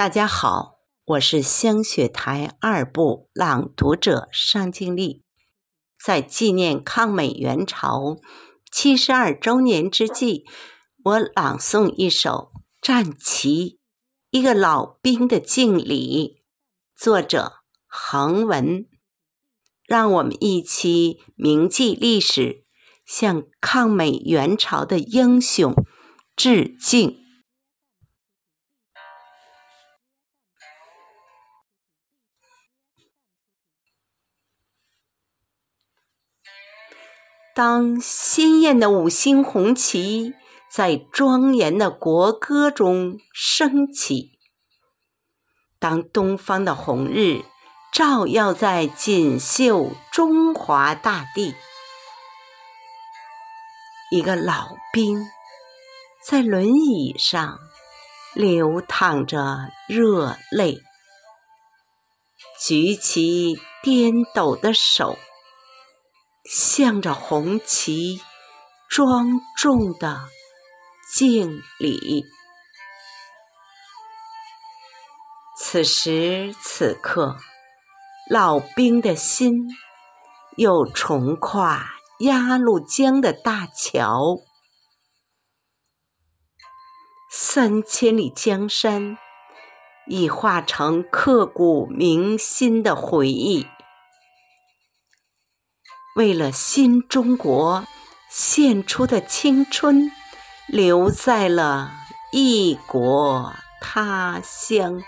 大家好，我是香雪台二部朗读者尚静丽。在纪念抗美援朝七十二周年之际，我朗诵一首《战旗》，一个老兵的敬礼。作者恒文，让我们一起铭记历史，向抗美援朝的英雄致敬。当鲜艳的五星红旗在庄严的国歌中升起，当东方的红日照耀在锦绣中华大地，一个老兵在轮椅上流淌着热泪，举起颠抖的手。向着红旗，庄重的敬礼。此时此刻，老兵的心又重跨鸭绿江的大桥，三千里江山已化成刻骨铭心的回忆。为了新中国献出的青春，留在了异国他乡。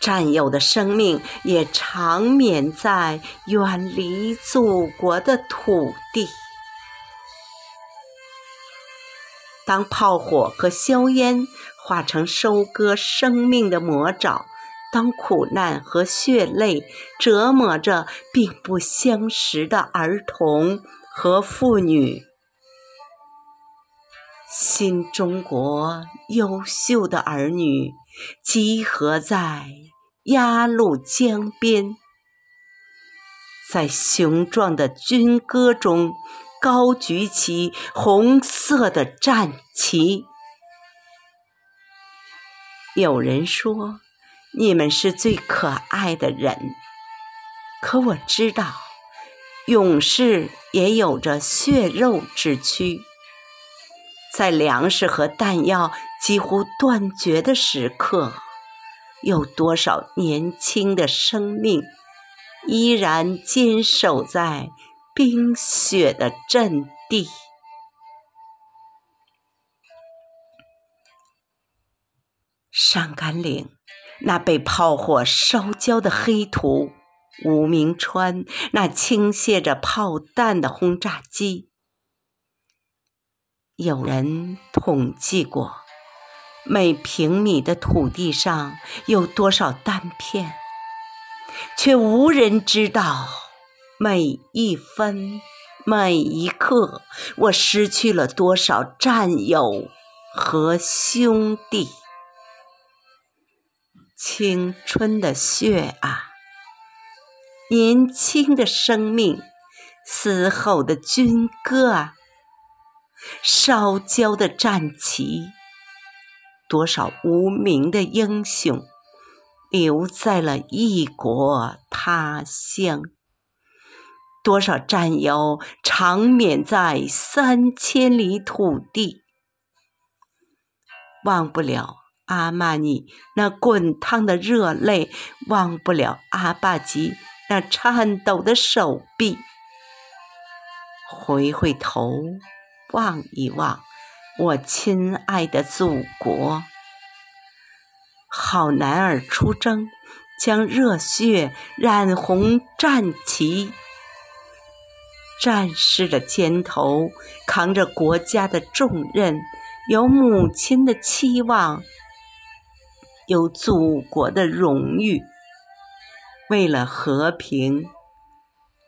战友的生命也长眠在远离祖国的土地。当炮火和硝烟化成收割生命的魔爪。当苦难和血泪折磨着并不相识的儿童和妇女，新中国优秀的儿女集合在鸭绿江边，在雄壮的军歌中高举起红色的战旗。有人说。你们是最可爱的人，可我知道，勇士也有着血肉之躯。在粮食和弹药几乎断绝的时刻，有多少年轻的生命依然坚守在冰雪的阵地？上甘岭。那被炮火烧焦的黑土，无名川那倾泻着炮弹的轰炸机，有人统计过，每平米的土地上有多少弹片，却无人知道，每一分每一刻，我失去了多少战友和兄弟。青春的血啊，年轻的生命，嘶吼的军歌啊，烧焦的战旗，多少无名的英雄留在了异国他乡，多少战友长眠在三千里土地，忘不了。阿玛尼那滚烫的热泪，忘不了阿巴吉那颤抖的手臂。回回头，望一望，我亲爱的祖国。好男儿出征，将热血染红战旗。战士的肩头扛着国家的重任，有母亲的期望。有祖国的荣誉，为了和平，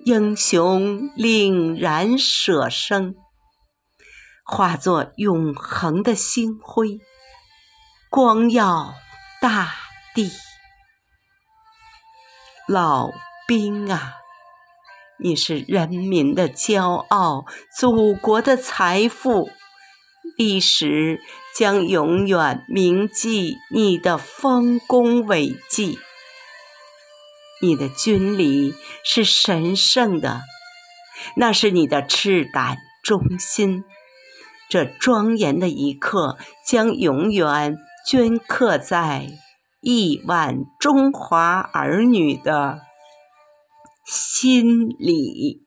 英雄凛然舍生，化作永恒的星辉，光耀大地。老兵啊，你是人民的骄傲，祖国的财富，历史将永远铭记你的丰功伟绩。你的军礼是神圣的，那是你的赤胆忠心。这庄严的一刻将永远镌刻在亿万中华儿女的心里。